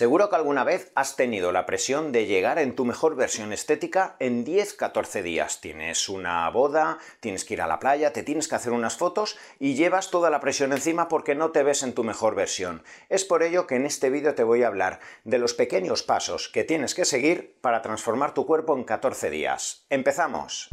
Seguro que alguna vez has tenido la presión de llegar en tu mejor versión estética en 10-14 días. Tienes una boda, tienes que ir a la playa, te tienes que hacer unas fotos y llevas toda la presión encima porque no te ves en tu mejor versión. Es por ello que en este vídeo te voy a hablar de los pequeños pasos que tienes que seguir para transformar tu cuerpo en 14 días. ¡Empezamos!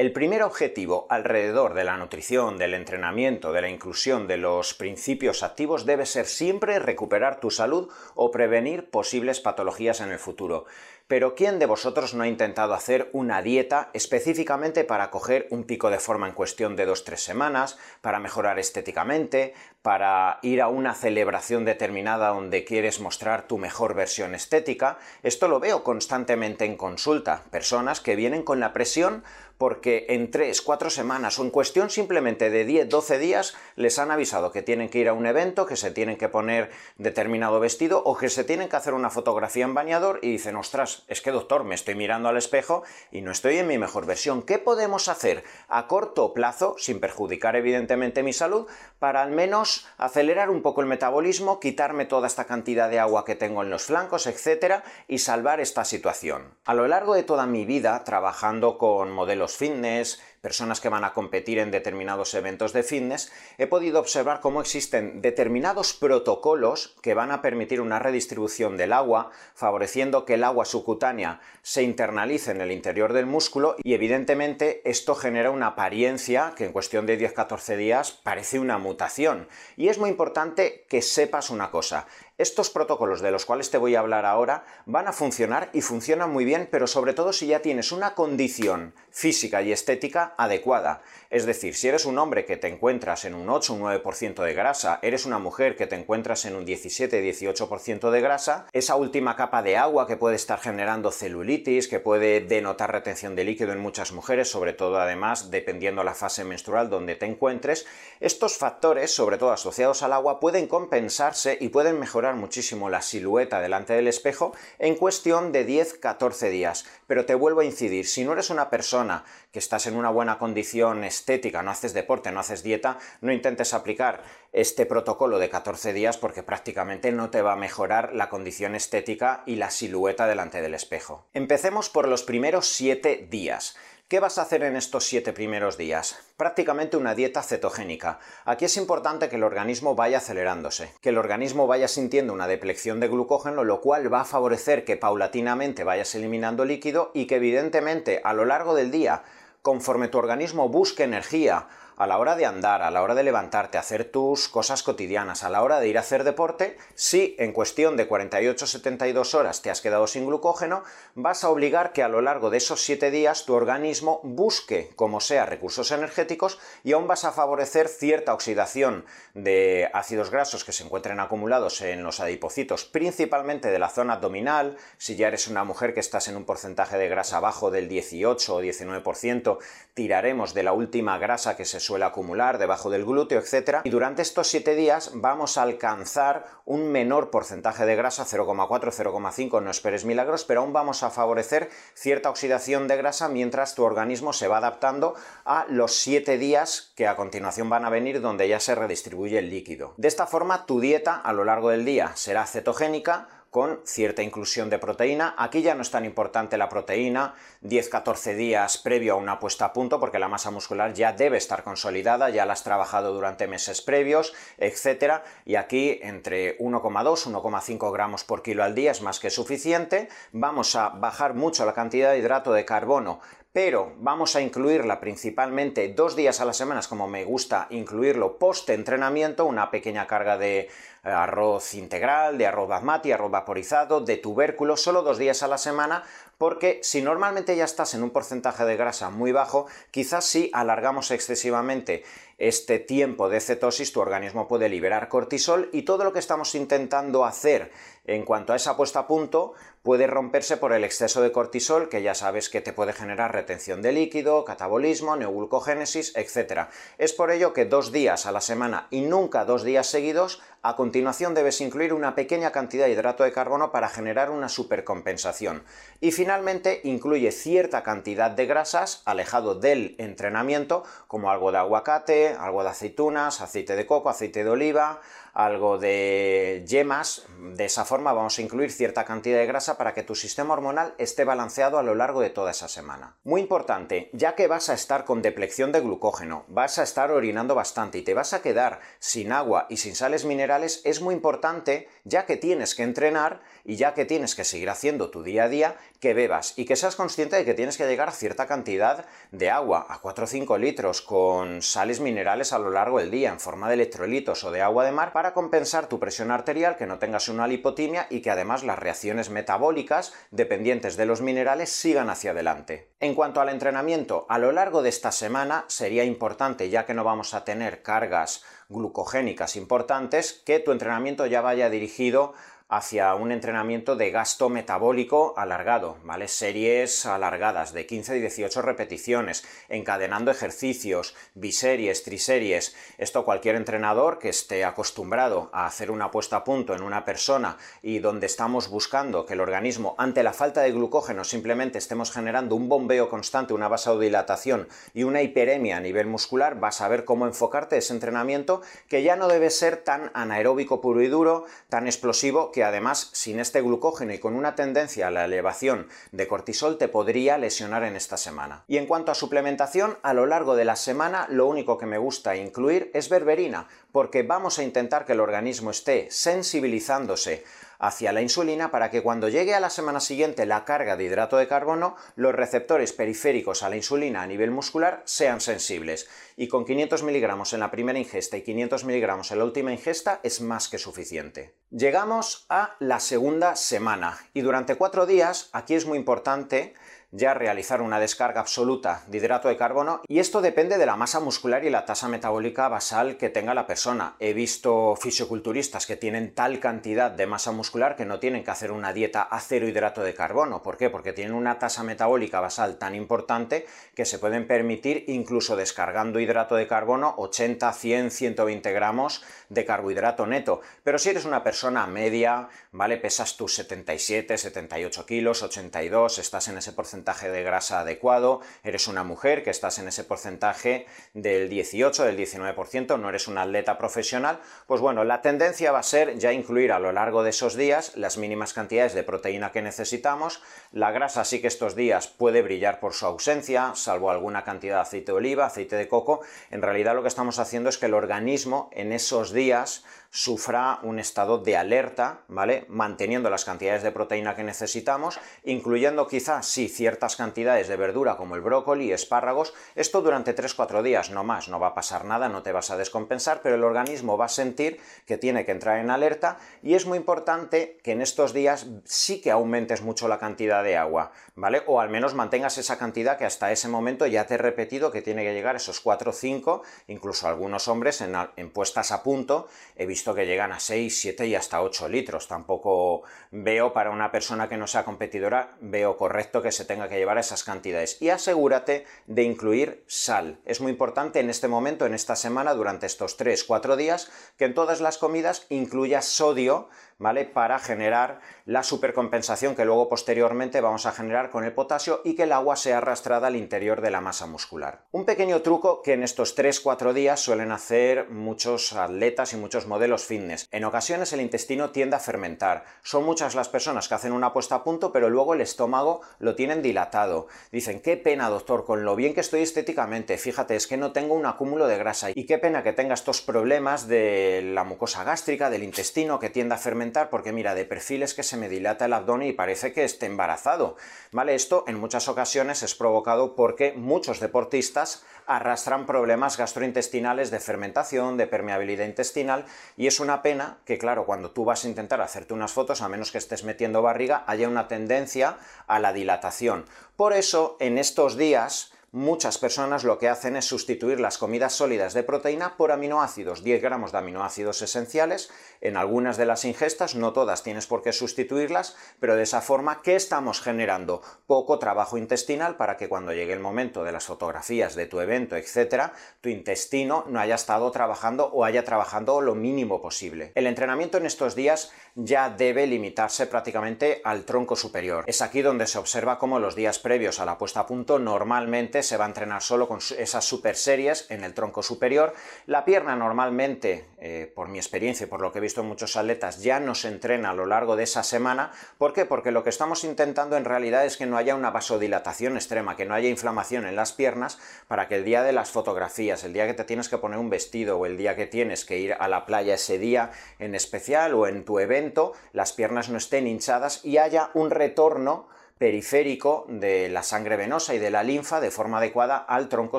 El primer objetivo alrededor de la nutrición, del entrenamiento, de la inclusión de los principios activos debe ser siempre recuperar tu salud o prevenir posibles patologías en el futuro. Pero ¿quién de vosotros no ha intentado hacer una dieta específicamente para coger un pico de forma en cuestión de 2-3 semanas, para mejorar estéticamente, para ir a una celebración determinada donde quieres mostrar tu mejor versión estética? Esto lo veo constantemente en consulta. Personas que vienen con la presión porque en 3, 4 semanas o en cuestión simplemente de 10, 12 días les han avisado que tienen que ir a un evento, que se tienen que poner determinado vestido o que se tienen que hacer una fotografía en bañador y dicen, ostras, es que doctor, me estoy mirando al espejo y no estoy en mi mejor versión. ¿Qué podemos hacer a corto plazo, sin perjudicar evidentemente mi salud, para al menos acelerar un poco el metabolismo, quitarme toda esta cantidad de agua que tengo en los flancos, etcétera, y salvar esta situación? A lo largo de toda mi vida, trabajando con modelos fitness, personas que van a competir en determinados eventos de fitness, he podido observar cómo existen determinados protocolos que van a permitir una redistribución del agua, favoreciendo que el agua subcutánea se internalice en el interior del músculo y evidentemente esto genera una apariencia que en cuestión de 10-14 días parece una mutación. Y es muy importante que sepas una cosa, estos protocolos de los cuales te voy a hablar ahora van a funcionar y funcionan muy bien, pero sobre todo si ya tienes una condición física y estética adecuada. Es decir, si eres un hombre que te encuentras en un 8 o un 9% de grasa, eres una mujer que te encuentras en un 17-18% de grasa, esa última capa de agua que puede estar generando celulitis, que puede denotar retención de líquido en muchas mujeres, sobre todo además dependiendo la fase menstrual donde te encuentres, estos factores, sobre todo asociados al agua, pueden compensarse y pueden mejorar muchísimo la silueta delante del espejo en cuestión de 10-14 días. Pero te vuelvo a incidir, si no eres una persona que estás en una buena condición estética, no haces deporte, no haces dieta, no intentes aplicar este protocolo de 14 días porque prácticamente no te va a mejorar la condición estética y la silueta delante del espejo. Empecemos por los primeros 7 días. ¿Qué vas a hacer en estos 7 primeros días? Prácticamente una dieta cetogénica. Aquí es importante que el organismo vaya acelerándose, que el organismo vaya sintiendo una deplección de glucógeno, lo cual va a favorecer que paulatinamente vayas eliminando líquido y que evidentemente a lo largo del día conforme tu organismo busque energía a la hora de andar, a la hora de levantarte, hacer tus cosas cotidianas, a la hora de ir a hacer deporte, si en cuestión de 48-72 horas te has quedado sin glucógeno, vas a obligar que a lo largo de esos 7 días tu organismo busque, como sea, recursos energéticos y aún vas a favorecer cierta oxidación de ácidos grasos que se encuentren acumulados en los adipocitos, principalmente de la zona abdominal, si ya eres una mujer que estás en un porcentaje de grasa bajo del 18 o 19%, tiraremos de la última grasa que se suele acumular debajo del glúteo, etc. Y durante estos 7 días vamos a alcanzar un menor porcentaje de grasa, 0,4, 0,5, no esperes milagros, pero aún vamos a favorecer cierta oxidación de grasa mientras tu organismo se va adaptando a los 7 días que a continuación van a venir donde ya se redistribuye el líquido. De esta forma, tu dieta a lo largo del día será cetogénica, con cierta inclusión de proteína. Aquí ya no es tan importante la proteína, 10-14 días previo a una puesta a punto, porque la masa muscular ya debe estar consolidada, ya la has trabajado durante meses previos, etc. Y aquí entre 1,2 1,5 gramos por kilo al día es más que suficiente. Vamos a bajar mucho la cantidad de hidrato de carbono pero vamos a incluirla principalmente dos días a la semana, como me gusta incluirlo post-entrenamiento, una pequeña carga de eh, arroz integral, de arroz basmati, arroz vaporizado, de tubérculo, solo dos días a la semana, porque si normalmente ya estás en un porcentaje de grasa muy bajo, quizás si alargamos excesivamente este tiempo de cetosis, tu organismo puede liberar cortisol y todo lo que estamos intentando hacer en cuanto a esa puesta a punto puede romperse por el exceso de cortisol, que ya sabes que te puede generar retención de líquido, catabolismo, neoglucogénesis, etc. Es por ello que dos días a la semana y nunca dos días seguidos, a continuación debes incluir una pequeña cantidad de hidrato de carbono para generar una supercompensación. Y finalmente incluye cierta cantidad de grasas alejado del entrenamiento, como algo de aguacate, algo de aceitunas, aceite de coco, aceite de oliva, algo de yemas, de esa forma vamos a incluir cierta cantidad de grasa para que tu sistema hormonal esté balanceado a lo largo de toda esa semana. Muy importante, ya que vas a estar con deplección de glucógeno, vas a estar orinando bastante y te vas a quedar sin agua y sin sales minerales, es muy importante, ya que tienes que entrenar y ya que tienes que seguir haciendo tu día a día, que bebas y que seas consciente de que tienes que llegar a cierta cantidad de agua, a 4 o 5 litros, con sales minerales a lo largo del día, en forma de electrolitos o de agua de mar, para compensar tu presión arterial, que no tengas una lipotimia y que además las reacciones metabólicas dependientes de los minerales sigan hacia adelante. En cuanto al entrenamiento, a lo largo de esta semana sería importante, ya que no vamos a tener cargas glucogénicas importantes, que tu entrenamiento ya vaya dirigido hacia un entrenamiento de gasto metabólico alargado, ¿vale? Series alargadas de 15 y 18 repeticiones, encadenando ejercicios, biseries, triseries. Esto cualquier entrenador que esté acostumbrado a hacer una puesta a punto en una persona y donde estamos buscando que el organismo, ante la falta de glucógeno, simplemente estemos generando un bombeo constante, una vasodilatación y una hiperemia a nivel muscular, vas a ver cómo enfocarte ese entrenamiento que ya no debe ser tan anaeróbico puro y duro, tan explosivo, que además sin este glucógeno y con una tendencia a la elevación de cortisol te podría lesionar en esta semana. Y en cuanto a suplementación, a lo largo de la semana lo único que me gusta incluir es berberina, porque vamos a intentar que el organismo esté sensibilizándose hacia la insulina para que cuando llegue a la semana siguiente la carga de hidrato de carbono, los receptores periféricos a la insulina a nivel muscular sean sensibles. Y con 500 miligramos en la primera ingesta y 500 miligramos en la última ingesta es más que suficiente. Llegamos a la segunda semana y durante cuatro días, aquí es muy importante ya realizar una descarga absoluta de hidrato de carbono y esto depende de la masa muscular y la tasa metabólica basal que tenga la persona. He visto fisioculturistas que tienen tal cantidad de masa muscular que no tienen que hacer una dieta a cero hidrato de carbono. ¿Por qué? Porque tienen una tasa metabólica basal tan importante que se pueden permitir incluso descargando hidrato de carbono 80, 100, 120 gramos de carbohidrato neto. Pero si eres una persona media, ¿vale? Pesas tus 77, 78 kilos, 82, estás en ese porcentaje de grasa adecuado, eres una mujer que estás en ese porcentaje del 18, del 19%, no eres un atleta profesional, pues bueno, la tendencia va a ser ya incluir a lo largo de esos días las mínimas cantidades de proteína que necesitamos. La grasa sí que estos días puede brillar por su ausencia, salvo alguna cantidad de aceite de oliva, aceite de coco. En realidad lo que estamos haciendo es que el organismo en esos días sufra un estado de alerta, ¿vale? Manteniendo las cantidades de proteína que necesitamos, incluyendo quizás, sí, ciertas cantidades de verdura como el brócoli, espárragos, esto durante 3-4 días, no más, no va a pasar nada, no te vas a descompensar, pero el organismo va a sentir que tiene que entrar en alerta y es muy importante que en estos días sí que aumentes mucho la cantidad de agua, ¿vale? O al menos mantengas esa cantidad que hasta ese momento ya te he repetido que tiene que llegar esos 4 o 5, incluso algunos hombres en, en puestas a punto, he visto que llegan a 6, 7 y hasta 8 litros. Tampoco veo para una persona que no sea competidora, veo correcto que se tenga que llevar esas cantidades. Y asegúrate de incluir sal. Es muy importante en este momento, en esta semana, durante estos 3, 4 días, que en todas las comidas incluyas sodio ¿vale? Para generar la supercompensación que luego posteriormente vamos a generar con el potasio y que el agua sea arrastrada al interior de la masa muscular. Un pequeño truco que en estos 3-4 días suelen hacer muchos atletas y muchos modelos fitness. En ocasiones el intestino tiende a fermentar. Son muchas las personas que hacen una puesta a punto, pero luego el estómago lo tienen dilatado. Dicen, qué pena doctor, con lo bien que estoy estéticamente, fíjate, es que no tengo un acúmulo de grasa. Y qué pena que tenga estos problemas de la mucosa gástrica, del intestino que tiende a fermentar porque mira, de perfil es que se me dilata el abdomen y parece que esté embarazado. ¿Vale? Esto en muchas ocasiones es provocado porque muchos deportistas arrastran problemas gastrointestinales de fermentación, de permeabilidad intestinal y es una pena que claro, cuando tú vas a intentar hacerte unas fotos, a menos que estés metiendo barriga, haya una tendencia a la dilatación. Por eso, en estos días, muchas personas lo que hacen es sustituir las comidas sólidas de proteína por aminoácidos, 10 gramos de aminoácidos esenciales en algunas de las ingestas, no todas tienes por qué sustituirlas, pero de esa forma, ¿qué estamos generando? Poco trabajo intestinal para que cuando llegue el momento de las fotografías de tu evento, etcétera, tu intestino no haya estado trabajando o haya trabajado lo mínimo posible. El entrenamiento en estos días ya debe limitarse prácticamente al tronco superior. Es aquí donde se observa cómo los días previos a la puesta a punto normalmente se va a entrenar solo con esas super series en el tronco superior. La pierna normalmente, eh, por mi experiencia y por lo que he visto en muchos atletas, ya no se entrena a lo largo de esa semana. ¿Por qué? Porque lo que estamos intentando en realidad es que no haya una vasodilatación extrema, que no haya inflamación en las piernas para que el día de las fotografías, el día que te tienes que poner un vestido o el día que tienes que ir a la playa ese día en especial o en tu evento, las piernas no estén hinchadas y haya un retorno periférico de la sangre venosa y de la linfa de forma adecuada al tronco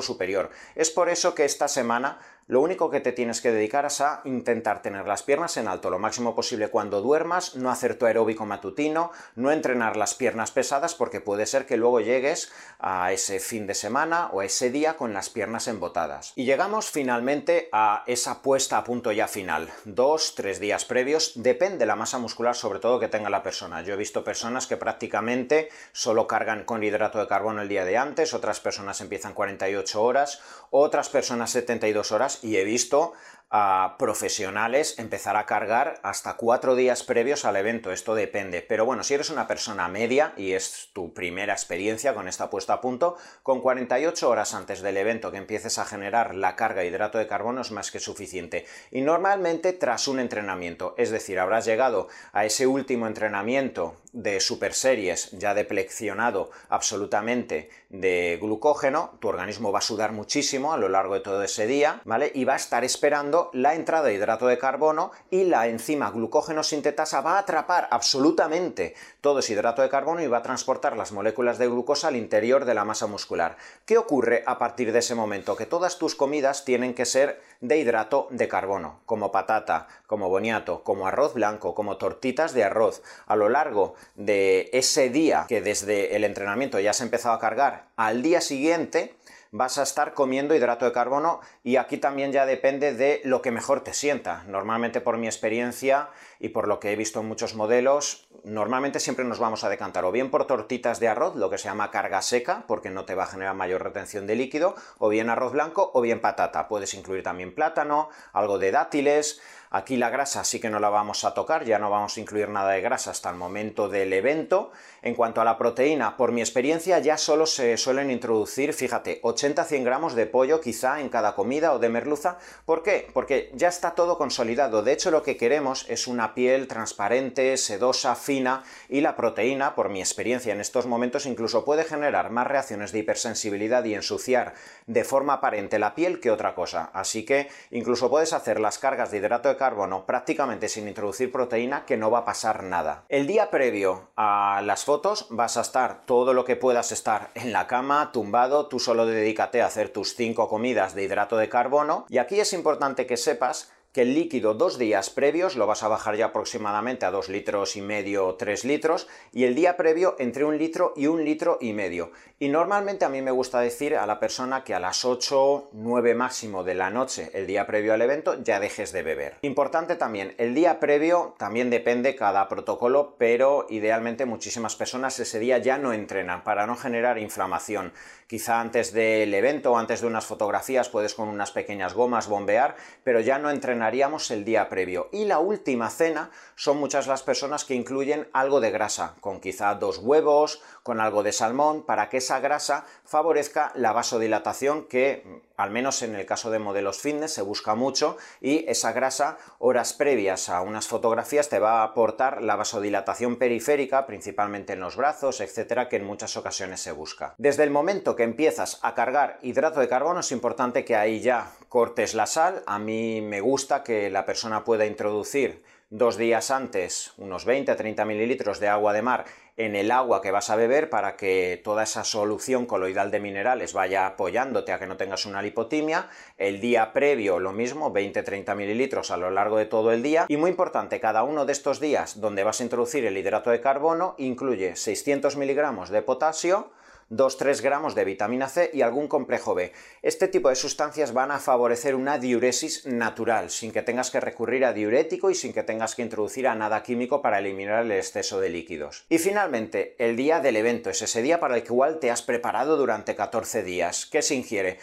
superior. Es por eso que esta semana lo único que te tienes que dedicar es a intentar tener las piernas en alto lo máximo posible cuando duermas, no hacer tu aeróbico matutino, no entrenar las piernas pesadas porque puede ser que luego llegues a ese fin de semana o a ese día con las piernas embotadas. Y llegamos finalmente a esa puesta a punto ya final. Dos, tres días previos, depende la masa muscular sobre todo que tenga la persona. Yo he visto personas que prácticamente solo cargan con hidrato de carbono el día de antes, otras personas empiezan 48 horas, otras personas 72 horas y he visto a profesionales empezar a cargar hasta cuatro días previos al evento, esto depende. Pero bueno, si eres una persona media y es tu primera experiencia con esta puesta a punto, con 48 horas antes del evento que empieces a generar la carga de hidrato de carbono es más que suficiente. Y normalmente tras un entrenamiento, es decir, habrás llegado a ese último entrenamiento de super series ya depleccionado absolutamente de glucógeno, tu organismo va a sudar muchísimo a lo largo de todo ese día, ¿vale? Y va a estar esperando la entrada de hidrato de carbono y la enzima glucógeno sintetasa va a atrapar absolutamente todo ese hidrato de carbono y va a transportar las moléculas de glucosa al interior de la masa muscular. ¿Qué ocurre a partir de ese momento? Que todas tus comidas tienen que ser de hidrato de carbono, como patata, como boniato, como arroz blanco, como tortitas de arroz. A lo largo de ese día que desde el entrenamiento ya se empezado a cargar, al día siguiente vas a estar comiendo hidrato de carbono y aquí también ya depende de lo que mejor te sienta. Normalmente por mi experiencia y por lo que he visto en muchos modelos, normalmente siempre nos vamos a decantar o bien por tortitas de arroz, lo que se llama carga seca, porque no te va a generar mayor retención de líquido, o bien arroz blanco o bien patata. Puedes incluir también plátano, algo de dátiles, Aquí la grasa sí que no la vamos a tocar, ya no vamos a incluir nada de grasa hasta el momento del evento. En cuanto a la proteína, por mi experiencia ya solo se suelen introducir, fíjate, 80-100 gramos de pollo quizá en cada comida o de merluza. ¿Por qué? Porque ya está todo consolidado. De hecho, lo que queremos es una piel transparente, sedosa, fina y la proteína, por mi experiencia en estos momentos, incluso puede generar más reacciones de hipersensibilidad y ensuciar de forma aparente la piel que otra cosa. Así que incluso puedes hacer las cargas de hidrato de carbono prácticamente sin introducir proteína que no va a pasar nada. El día previo a las fotos vas a estar todo lo que puedas estar en la cama, tumbado, tú solo dedícate a hacer tus 5 comidas de hidrato de carbono y aquí es importante que sepas que el líquido dos días previos lo vas a bajar ya aproximadamente a dos litros y medio o 3 litros y el día previo entre un litro y un litro y medio. Y normalmente a mí me gusta decir a la persona que a las 8, 9 máximo de la noche, el día previo al evento, ya dejes de beber. Importante también, el día previo también depende cada protocolo, pero idealmente muchísimas personas ese día ya no entrenan para no generar inflamación. Quizá antes del evento o antes de unas fotografías puedes con unas pequeñas gomas bombear, pero ya no entrenan haríamos el día previo. Y la última cena son muchas las personas que incluyen algo de grasa, con quizá dos huevos, con algo de salmón, para que esa grasa favorezca la vasodilatación que, al menos en el caso de modelos fitness, se busca mucho y esa grasa, horas previas a unas fotografías, te va a aportar la vasodilatación periférica, principalmente en los brazos, etcétera, que en muchas ocasiones se busca. Desde el momento que empiezas a cargar hidrato de carbono, es importante que ahí ya cortes la sal. A mí me gusta que la persona pueda introducir dos días antes unos 20-30 mililitros de agua de mar en el agua que vas a beber para que toda esa solución coloidal de minerales vaya apoyándote a que no tengas una lipotimia. El día previo lo mismo, 20-30 mililitros a lo largo de todo el día. Y muy importante, cada uno de estos días donde vas a introducir el hidrato de carbono incluye 600 miligramos de potasio, 2-3 gramos de vitamina C y algún complejo B. Este tipo de sustancias van a favorecer una diuresis natural, sin que tengas que recurrir a diurético y sin que tengas que introducir a nada químico para eliminar el exceso de líquidos. Y finalmente, el día del evento es ese día para el cual te has preparado durante 14 días. ¿Qué se ingiere?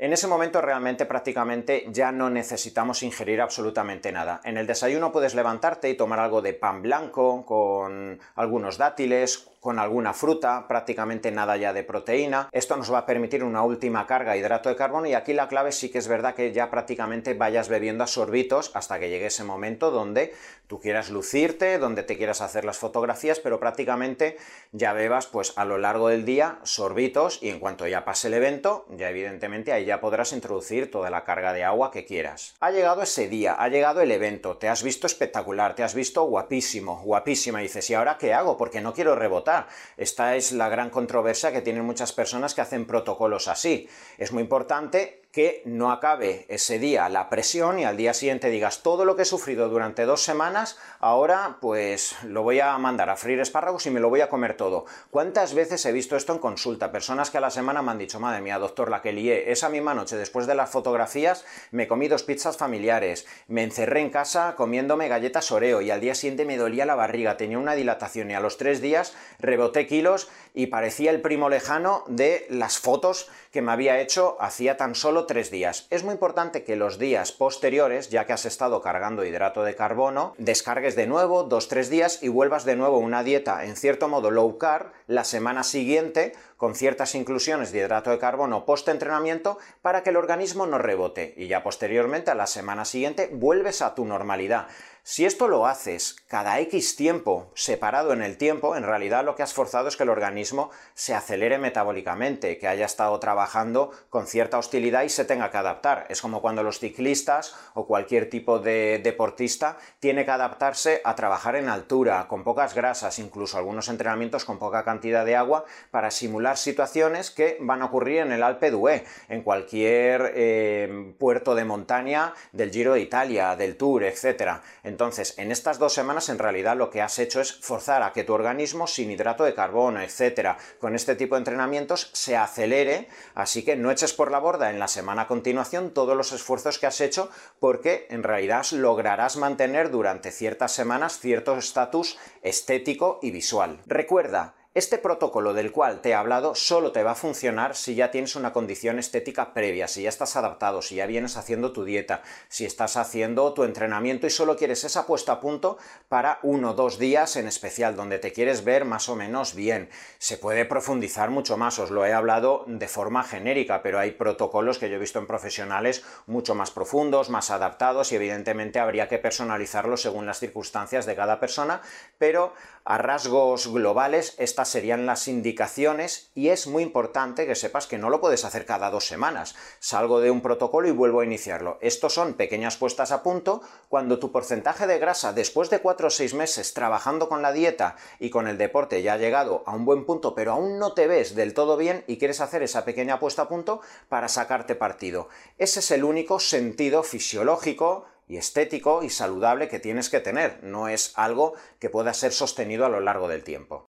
En ese momento realmente prácticamente ya no necesitamos ingerir absolutamente nada. En el desayuno puedes levantarte y tomar algo de pan blanco con algunos dátiles, con alguna fruta, prácticamente nada ya de proteína. Esto nos va a permitir una última carga de hidrato de carbono y aquí la clave sí que es verdad que ya prácticamente vayas bebiendo a sorbitos hasta que llegue ese momento donde tú quieras lucirte, donde te quieras hacer las fotografías, pero prácticamente ya bebas pues a lo largo del día sorbitos y en cuanto ya pase el evento, ya evidentemente ahí ya podrás introducir toda la carga de agua que quieras. Ha llegado ese día, ha llegado el evento, te has visto espectacular, te has visto guapísimo, guapísima, y dices, ¿y ahora qué hago? Porque no quiero rebotar. Esta es la gran controversia que tienen muchas personas que hacen protocolos así. Es muy importante que no acabe ese día la presión y al día siguiente digas todo lo que he sufrido durante dos semanas, ahora pues lo voy a mandar a freír espárragos y me lo voy a comer todo. ¿Cuántas veces he visto esto en consulta? Personas que a la semana me han dicho, madre mía, doctor, la que lié, esa misma noche después de las fotografías me comí dos pizzas familiares, me encerré en casa comiéndome galletas Oreo y al día siguiente me dolía la barriga, tenía una dilatación y a los tres días reboté kilos y parecía el primo lejano de las fotos que me había hecho hacía tan solo tres días. Es muy importante que los días posteriores, ya que has estado cargando hidrato de carbono, descargues de nuevo dos, tres días y vuelvas de nuevo una dieta en cierto modo low carb la semana siguiente con ciertas inclusiones de hidrato de carbono post-entrenamiento para que el organismo no rebote y ya posteriormente a la semana siguiente vuelves a tu normalidad. Si esto lo haces cada X tiempo, separado en el tiempo, en realidad lo que has forzado es que el organismo se acelere metabólicamente, que haya estado trabajando con cierta hostilidad y se tenga que adaptar. Es como cuando los ciclistas o cualquier tipo de deportista tiene que adaptarse a trabajar en altura, con pocas grasas, incluso algunos entrenamientos con poca cantidad de agua, para simular situaciones que van a ocurrir en el Alpe d'Huez, en cualquier eh, puerto de montaña del Giro de Italia, del Tour, etc. Entonces, en estas dos semanas en realidad lo que has hecho es forzar a que tu organismo sin hidrato de carbono, etcétera, con este tipo de entrenamientos se acelere, así que no eches por la borda en la semana a continuación todos los esfuerzos que has hecho porque en realidad lograrás mantener durante ciertas semanas cierto estatus estético y visual. Recuerda, este protocolo del cual te he hablado solo te va a funcionar si ya tienes una condición estética previa, si ya estás adaptado, si ya vienes haciendo tu dieta, si estás haciendo tu entrenamiento y solo quieres esa puesta a punto para uno o dos días en especial, donde te quieres ver más o menos bien. Se puede profundizar mucho más, os lo he hablado de forma genérica, pero hay protocolos que yo he visto en profesionales mucho más profundos, más adaptados y evidentemente habría que personalizarlos según las circunstancias de cada persona, pero a rasgos globales estas serían las indicaciones y es muy importante que sepas que no lo puedes hacer cada dos semanas. Salgo de un protocolo y vuelvo a iniciarlo. Estos son pequeñas puestas a punto cuando tu porcentaje de grasa después de cuatro o seis meses trabajando con la dieta y con el deporte ya ha llegado a un buen punto pero aún no te ves del todo bien y quieres hacer esa pequeña puesta a punto para sacarte partido. Ese es el único sentido fisiológico y estético y saludable que tienes que tener, no es algo que pueda ser sostenido a lo largo del tiempo.